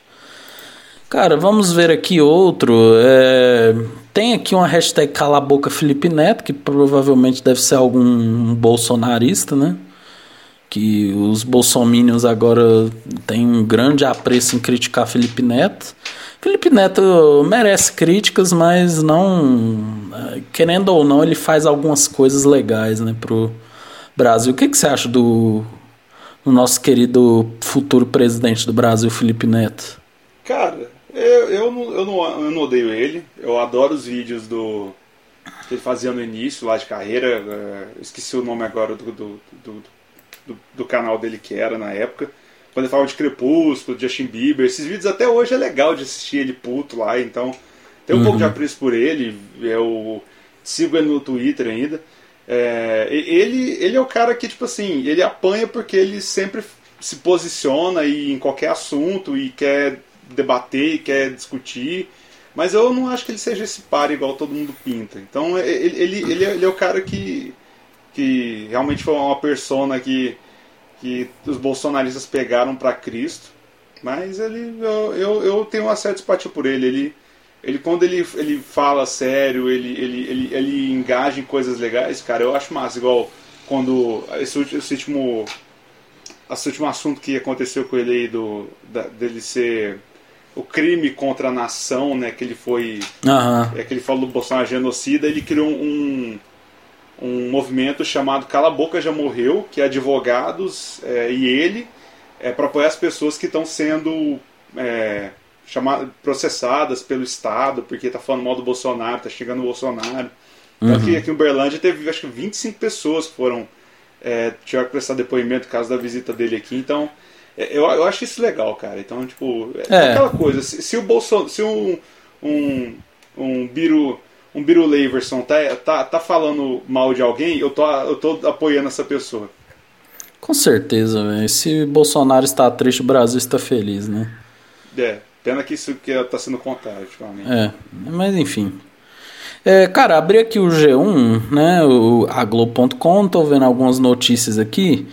Cara, vamos ver aqui outro. É... Tem aqui uma hashtag Cala Boca Felipe Neto, que provavelmente deve ser algum bolsonarista, né? Que os bolsominions agora têm um grande apreço em criticar Felipe Neto. Felipe Neto merece críticas, mas não. Querendo ou não, ele faz algumas coisas legais, né, pro Brasil. O que, que você acha do no nosso querido futuro presidente do Brasil, Felipe Neto? Cara, eu, eu, não, eu, não, eu não odeio ele. Eu adoro os vídeos do que ele fazia no início lá de carreira. Uh, esqueci o nome agora do, do, do, do, do canal dele que era na época. Quando ele falava de Crepúsculo, Justin Bieber. Esses vídeos até hoje é legal de assistir ele puto lá. Então tem um uhum. pouco de apreço por ele. Eu sigo ele no Twitter ainda. É, ele, ele é o cara que, tipo assim, ele apanha porque ele sempre se posiciona e, em qualquer assunto e quer debater e quer discutir. Mas eu não acho que ele seja esse par igual todo mundo pinta. Então ele, ele, ele, é, ele é o cara que, que realmente foi uma persona que, que os bolsonaristas pegaram para Cristo. Mas ele, eu, eu, eu tenho uma certa simpatia por ele. Ele ele quando ele, ele fala sério, ele, ele, ele, ele engaja em coisas legais, cara, eu acho massa. Igual quando esse, esse último esse último assunto que aconteceu com ele aí do da, dele ser o crime contra a nação, né, que ele foi uhum. é que ele falou do Bolsonaro genocida, ele criou um um movimento chamado Cala a Boca Já Morreu, que é advogados é, e ele é, para apoiar as pessoas que estão sendo é, chamar, processadas pelo Estado, porque tá falando mal do Bolsonaro, tá chegando o Bolsonaro. Então, uhum. aqui, aqui em Uberlândia teve acho que 25 pessoas que foram é, tiveram que prestar depoimento por causa da visita dele aqui. Então, é, eu, eu acho isso legal, cara. Então, tipo, é, é. aquela coisa. Se, se o Bolsonaro. Se um. um, um Biro. Um Biro Leverson tá, tá, tá falando mal de alguém, eu tô, eu tô apoiando essa pessoa. Com certeza, velho. Se Bolsonaro está triste, o Brasil está feliz, né? É. Pena que isso que tá sendo contado ultimamente. É, mas enfim. É, cara, abri aqui o G1, né? O, a Globo.com, tô vendo algumas notícias aqui.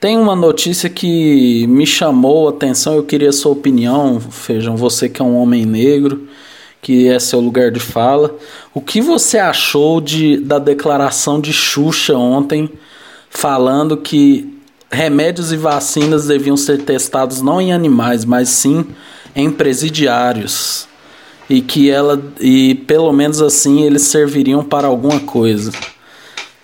Tem uma notícia que me chamou a atenção, eu queria a sua opinião, Feijão, você que é um homem negro, que é seu lugar de fala. O que você achou de, da declaração de Xuxa ontem, falando que remédios e vacinas deviam ser testados não em animais, mas sim em presidiários? E que ela e pelo menos assim eles serviriam para alguma coisa.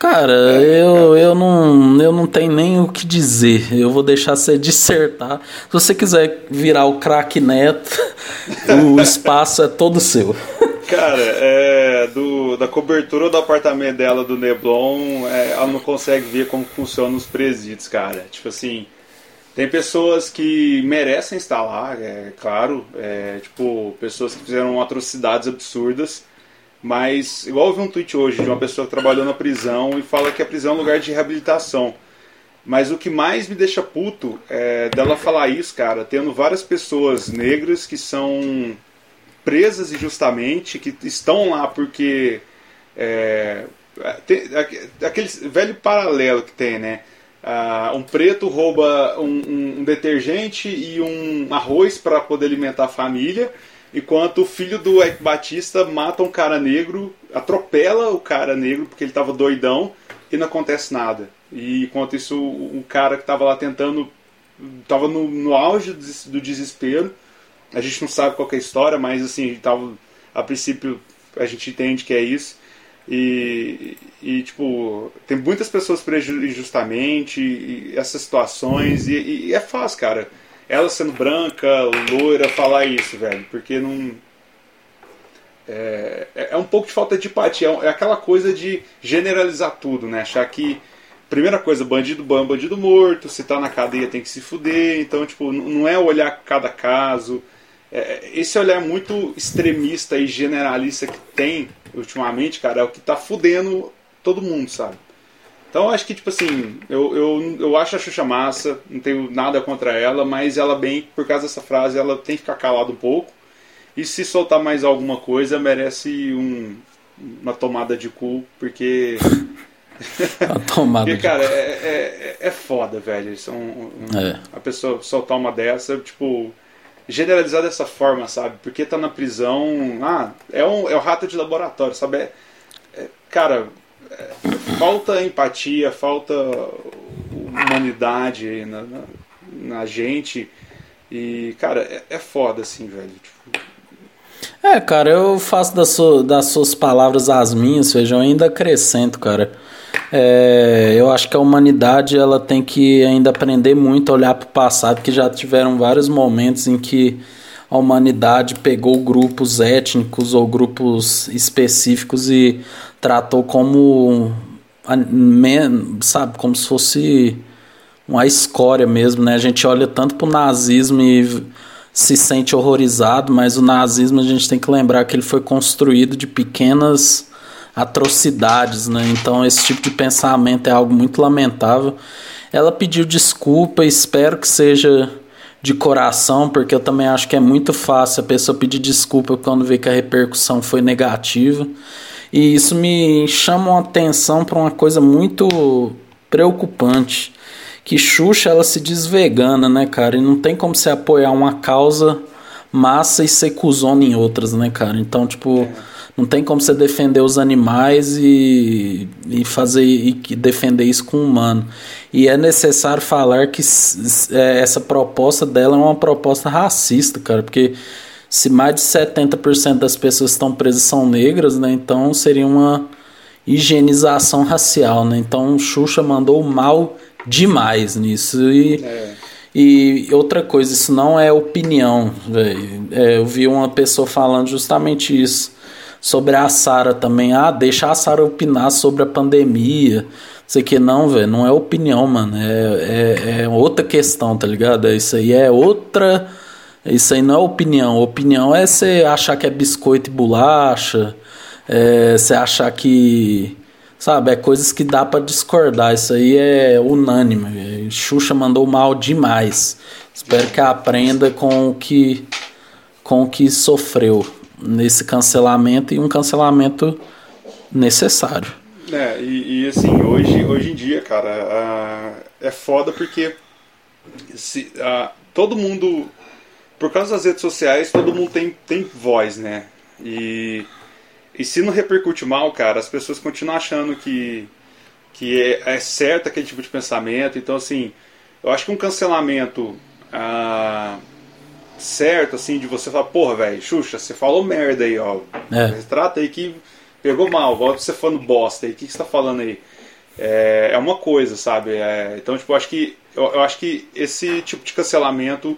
Cara, eu, eu, não, eu não tenho nem o que dizer. Eu vou deixar você dissertar. Se você quiser virar o craque neto, o espaço é todo seu. Cara, é, do, da cobertura do apartamento dela do Neblon, é, ela não consegue ver como funcionam os presídios, cara. Tipo assim, tem pessoas que merecem estar lá, é claro. É, tipo, pessoas que fizeram atrocidades absurdas mas, igual eu vi um tweet hoje de uma pessoa que trabalhou na prisão e fala que a prisão é um lugar de reabilitação. Mas o que mais me deixa puto é dela falar isso, cara, tendo várias pessoas negras que são presas injustamente, que estão lá porque. É, tem, aquele velho paralelo que tem, né? Uh, um preto rouba um, um, um detergente e um arroz para poder alimentar a família Enquanto o filho do Eike Batista mata um cara negro, atropela o cara negro porque ele estava doidão e não acontece nada. E enquanto isso, o cara que estava lá tentando, estava no, no auge do desespero. A gente não sabe qual é a história, mas assim, tava, a princípio a gente entende que é isso. E, e tipo, tem muitas pessoas presas injustamente, essas situações, e, e é fácil, cara ela sendo branca, loira, falar isso, velho. Porque não. É, é, é um pouco de falta de empatia. É aquela coisa de generalizar tudo, né? Achar que. Primeira coisa, bandido bom, bandido morto. Se tá na cadeia tem que se fuder. Então, tipo, não é olhar cada caso. É, esse olhar muito extremista e generalista que tem ultimamente, cara, é o que tá fudendo todo mundo, sabe? Então acho que, tipo assim, eu, eu, eu acho a Xuxa massa, não tenho nada contra ela, mas ela bem, por causa dessa frase, ela tem que ficar calada um pouco. E se soltar mais alguma coisa, merece um, uma tomada de cu, porque. A tomada porque, cara, é, é, é, foda, velho. São, um, é. A pessoa soltar uma dessa, tipo, generalizar dessa forma, sabe? Porque tá na prisão. Ah, é, um, é o rato de laboratório, sabe? É, é, cara, falta empatia, falta humanidade na, na, na gente. E, cara, é, é foda, assim, velho. Tipo... É, cara, eu faço das, su das suas palavras as minhas, feijão, ainda acrescento, cara. É, eu acho que a humanidade ela tem que ainda aprender muito a olhar para o passado, que já tiveram vários momentos em que a humanidade pegou grupos étnicos ou grupos específicos e tratou como sabe, como se fosse uma escória mesmo, né? A gente olha tanto pro nazismo e se sente horrorizado, mas o nazismo a gente tem que lembrar que ele foi construído de pequenas atrocidades, né? Então esse tipo de pensamento é algo muito lamentável. Ela pediu desculpa, espero que seja de coração, porque eu também acho que é muito fácil a pessoa pedir desculpa quando vê que a repercussão foi negativa. E isso me chama a atenção para uma coisa muito preocupante. Que Xuxa ela se diz vegana, né, cara? E não tem como você apoiar uma causa massa e ser cuzona em outras, né, cara? Então, tipo, não tem como você defender os animais e, e fazer e defender isso com o humano. E é necessário falar que é, essa proposta dela é uma proposta racista, cara, porque se mais de 70% das pessoas que estão presas são negras, né? Então seria uma higienização racial, né? Então Xuxa mandou mal demais nisso. E, é. e outra coisa, isso não é opinião, velho. É, eu vi uma pessoa falando justamente isso. Sobre a Sara também. Ah, deixa a Sara opinar sobre a pandemia. Sei que não, velho. Não é opinião, mano. É, é, é outra questão, tá ligado? Isso aí é outra isso aí não é opinião. Opinião é você achar que é biscoito e bolacha, é você achar que. Sabe, é coisas que dá para discordar. Isso aí é unânime. Xuxa mandou mal demais. Espero que aprenda com o que, com o que sofreu nesse cancelamento e um cancelamento necessário. É, e, e assim, hoje, hoje em dia, cara, uh, é foda porque se, uh, todo mundo por causa das redes sociais, todo mundo tem, tem voz, né? E, e se não repercute mal, cara, as pessoas continuam achando que, que é, é certo aquele tipo de pensamento. Então, assim, eu acho que um cancelamento certo, assim, de você falar, porra, velho, Xuxa, você falou merda aí, ó. É. Trata aí que pegou mal, volta você falando bosta aí, o que, que você tá falando aí? É, é uma coisa, sabe? É, então, tipo, eu acho que eu, eu, acho que esse tipo de cancelamento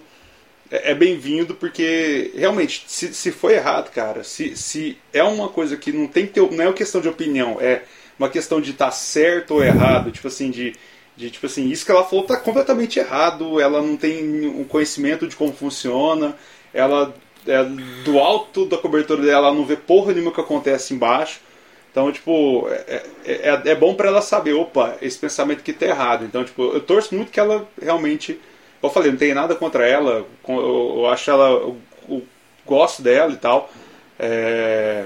é, é bem-vindo porque realmente, se, se foi errado, cara, se, se é uma coisa que não tem que ter, não é uma questão de opinião, é uma questão de estar tá certo ou errado, tipo assim, de de tipo assim, isso que ela falou tá completamente errado, ela não tem um conhecimento de como funciona, ela é, do alto da cobertura dela ela não vê porra nenhuma que acontece embaixo. Então, tipo, é, é, é, é bom para ela saber, opa, esse pensamento aqui tá errado. Então, tipo, eu torço muito que ela realmente. Eu falei, não tem nada contra ela, eu, eu acho ela. Eu, eu gosto dela e tal. É,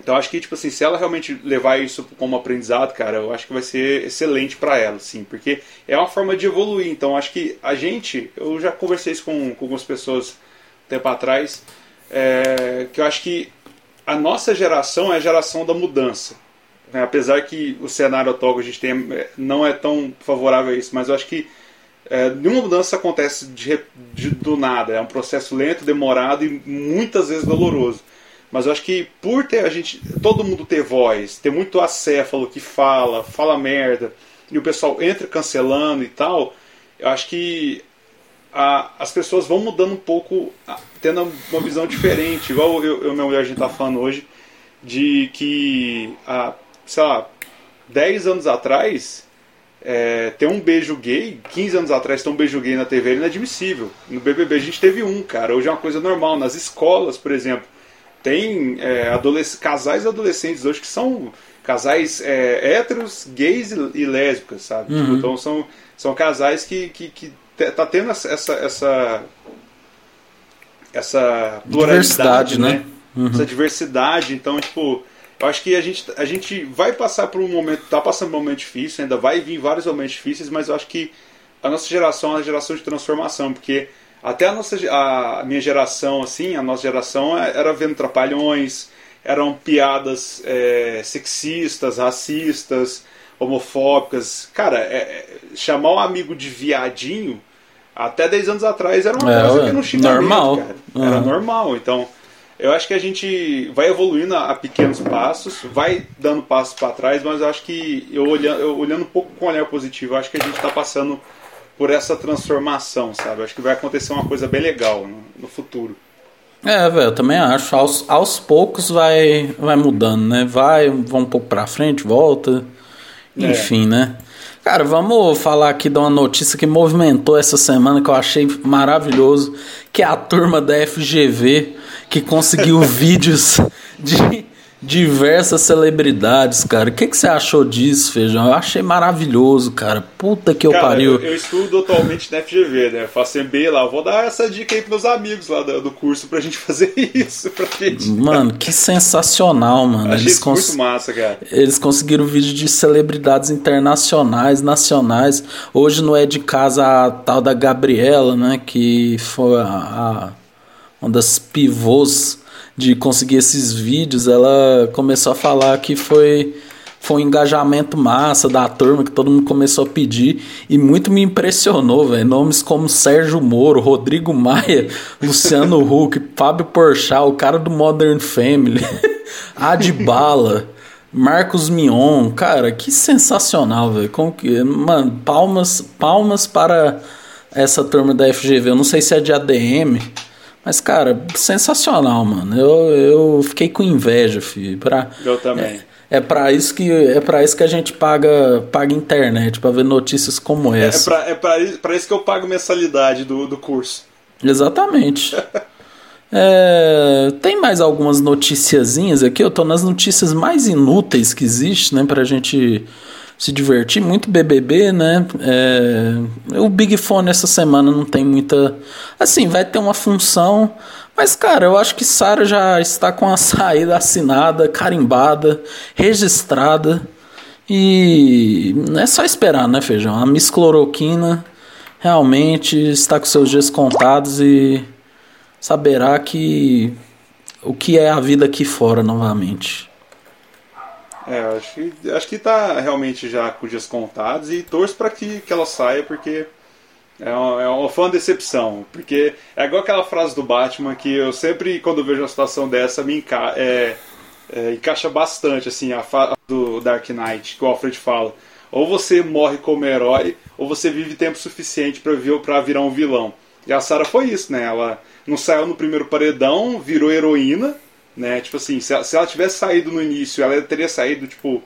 então acho que tipo assim, se ela realmente levar isso como aprendizado, cara, eu acho que vai ser excelente para ela, sim, porque é uma forma de evoluir. Então acho que a gente, eu já conversei isso com, com algumas pessoas tempo atrás, é, que eu acho que a nossa geração é a geração da mudança. Né? Apesar que o cenário atual que a gente tem é, não é tão favorável a isso, mas eu acho que é, nenhuma mudança acontece de, de, do nada. É um processo lento, demorado e muitas vezes doloroso. Mas eu acho que por ter a gente, todo mundo ter voz, ter muito acéfalo que fala, fala merda, e o pessoal entra cancelando e tal, eu acho que a, as pessoas vão mudando um pouco, tendo uma visão diferente. Igual eu, e minha mulher a gente tá falando hoje, de que, a, sei lá, 10 anos atrás, é, ter um beijo gay, 15 anos atrás ter um beijo gay na TV era inadmissível. No BBB a gente teve um, cara. Hoje é uma coisa normal. Nas escolas, por exemplo, tem é, adolesc casais adolescentes hoje que são casais é, héteros, gays e, e lésbicas, sabe? Uhum. Tipo, então são, são casais que, que, que tá tendo essa, essa, essa pluralidade, né? né? Uhum. Essa diversidade. Então, tipo, eu acho que a gente, a gente vai passar por um momento, tá passando por um momento difícil, ainda vai vir vários momentos difíceis, mas eu acho que a nossa geração é uma geração de transformação, porque até a nossa a minha geração, assim, a nossa geração é, era vendo trapalhões, eram piadas é, sexistas, racistas, homofóbicas. Cara, é, é chamar um amigo de viadinho até 10 anos atrás era uma é, coisa que não xingamento, normal. cara. Era uhum. normal. Então, eu acho que a gente vai evoluindo a, pequenos passos, vai dando passos para trás, mas eu acho que eu olhando, eu olhando um pouco com olhar positivo, eu acho que a gente está passando por essa transformação, sabe? Acho que vai acontecer uma coisa bem legal no, no futuro. É, velho, eu também acho. Aos, aos poucos vai, vai mudando, né? Vai, vai um pouco pra frente, volta. É. Enfim, é. né? Cara, vamos falar aqui de uma notícia que movimentou essa semana que eu achei maravilhoso, que é a turma da FGV que conseguiu vídeos de diversas celebridades, cara. O que, que você achou disso, Feijão? Eu achei maravilhoso, cara. Puta que eu pariu. Eu, eu, estudo atualmente na FGV, né? Eu faço MBA lá. Vou dar essa dica aí pros meus amigos lá do, do curso pra gente fazer isso. Pra gente. Mano, que sensacional, mano. Achei eles cons... muito massa, cara. Eles conseguiram vídeo de celebridades internacionais, nacionais. Hoje não é de casa a tal da Gabriela, né? Que foi a, a uma das pivôs de conseguir esses vídeos, ela começou a falar que foi foi um engajamento massa da turma que todo mundo começou a pedir e muito me impressionou, velho. Nomes como Sérgio Moro, Rodrigo Maia, Luciano Huck, Fábio Porchat, o cara do Modern Family, Adbala, Marcos Mion, cara, que sensacional, velho. Como que, mano, palmas, palmas para essa turma da FGV. Eu não sei se é de ADM, mas, cara, sensacional, mano. Eu, eu fiquei com inveja, filho. Pra, eu também. É, é para isso que é para isso que a gente paga paga internet para ver notícias como é, essa. É para é para isso que eu pago mensalidade do, do curso. Exatamente. é, tem mais algumas noticiazinhas aqui. Eu tô nas notícias mais inúteis que existe, né, pra gente se divertir. Muito BBB, né? É, o Big Fone essa semana não tem muita. Assim, vai ter uma função. Mas, cara, eu acho que Sara já está com a saída assinada, carimbada, registrada. E é só esperar, né, Feijão? A Miss Cloroquina realmente está com seus dias contados e saberá que o que é a vida aqui fora novamente. É, acho que, acho que tá realmente já com dias contados e torço para que, que ela saia, porque é uma, é uma fã decepção. Porque é igual aquela frase do Batman que eu sempre, quando vejo uma situação dessa, me enca é, é, encaixa bastante, assim, a do Dark Knight, que o Alfred fala. Ou você morre como herói, ou você vive tempo suficiente para virar um vilão. E a Sarah foi isso, né? Ela não saiu no primeiro paredão, virou heroína, né? Tipo assim, se ela, se ela tivesse saído no início, ela teria saído, tipo,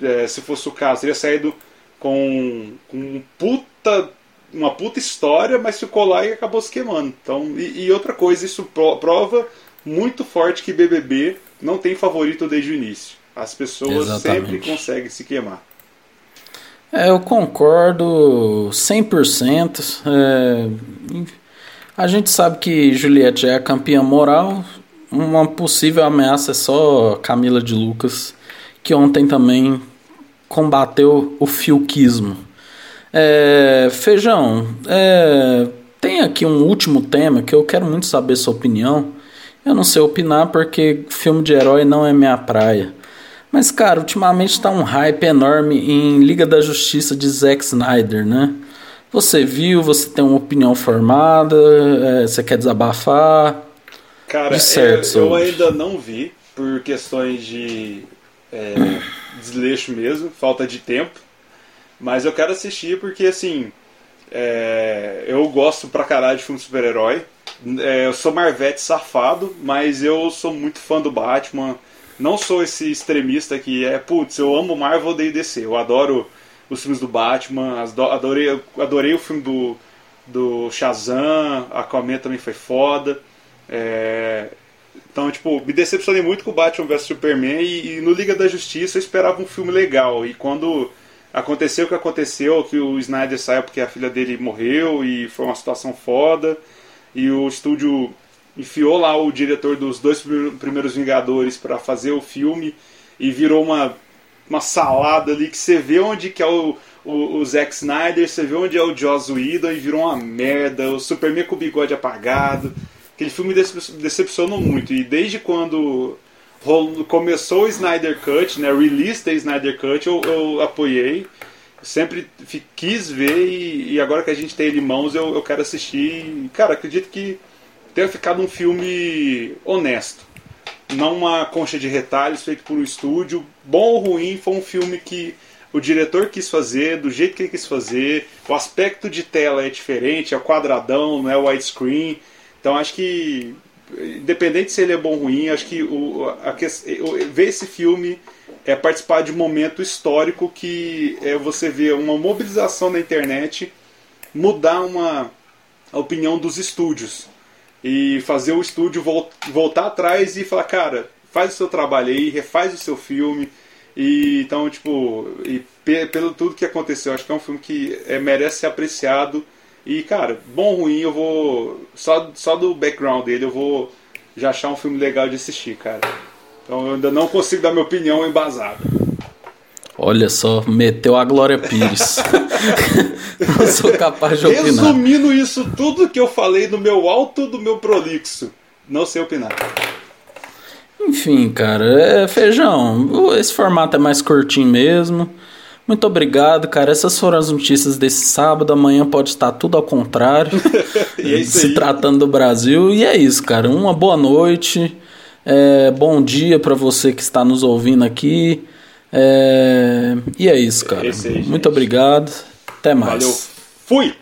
é, se fosse o caso, teria saído com, com um puta, uma puta história, mas ficou lá e acabou se queimando. Então, e, e outra coisa, isso prova muito forte que BBB não tem favorito desde o início. As pessoas Exatamente. sempre conseguem se queimar. É, eu concordo 100%. É, a gente sabe que Juliette é a campeã moral. Uma possível ameaça é só Camila de Lucas, que ontem também combateu o filquismo. É, feijão, é, tem aqui um último tema que eu quero muito saber sua opinião. Eu não sei opinar porque filme de herói não é minha praia. Mas, cara, ultimamente está um hype enorme em Liga da Justiça de Zack Snyder, né? Você viu, você tem uma opinião formada, é, você quer desabafar? Cara, certo, eu, eu ainda não vi, por questões de é, desleixo mesmo, falta de tempo. Mas eu quero assistir porque, assim, é, eu gosto pra caralho de filme de super-herói. É, eu sou Marvete safado, mas eu sou muito fã do Batman não sou esse extremista que é, putz, eu amo Marvel, odeio DC. Eu adoro os filmes do Batman, adorei, adorei o filme do, do Shazam, Aquaman também foi foda. É, então, tipo, me decepcionei muito com o Batman vs Superman e, e, no Liga da Justiça eu esperava um filme legal. E quando aconteceu o que aconteceu, que o Snyder saiu porque a filha dele morreu e foi uma situação foda, e o estúdio enfiou lá o diretor dos dois primeiros Vingadores para fazer o filme e virou uma, uma salada ali que você vê onde que é o, o, o Zack Snyder, você vê onde é o Joss Whedon e virou uma merda, o Superman com o bigode apagado. Aquele filme decepcionou muito e desde quando começou o Snyder Cut, né, release da Snyder Cut, eu, eu apoiei. Sempre quis ver e, e, agora que a gente tem ele em mãos, eu, eu quero assistir. Cara, acredito que tenha ficado um filme honesto. Não uma concha de retalhos feito por um estúdio. Bom ou ruim, foi um filme que o diretor quis fazer, do jeito que ele quis fazer. O aspecto de tela é diferente, é quadradão, não é widescreen. Então acho que, independente se ele é bom ou ruim, acho que o, a, ver esse filme é participar de um momento histórico que é você vê uma mobilização na internet mudar uma a opinião dos estúdios e fazer o estúdio voltar atrás e falar, cara, faz o seu trabalho aí, refaz o seu filme. E então, tipo, e pelo tudo que aconteceu, acho que é um filme que é, merece ser apreciado. E, cara, bom ou ruim, eu vou. Só, só do background dele eu vou já achar um filme legal de assistir, cara. Então eu ainda não consigo dar minha opinião embasada. Olha só, meteu a Glória Pires. não sou capaz de opinar. Resumindo isso tudo que eu falei no meu alto do meu prolixo, não sei opinar. Enfim, cara, é feijão. Esse formato é mais curtinho mesmo. Muito obrigado, cara. Essas foram as notícias desse sábado. Amanhã pode estar tudo ao contrário. é se tratando do Brasil. E é isso, cara. Uma boa noite. É, bom dia para você que está nos ouvindo aqui. É... E é isso, cara. Aí, Muito obrigado. Até mais. Valeu. Fui!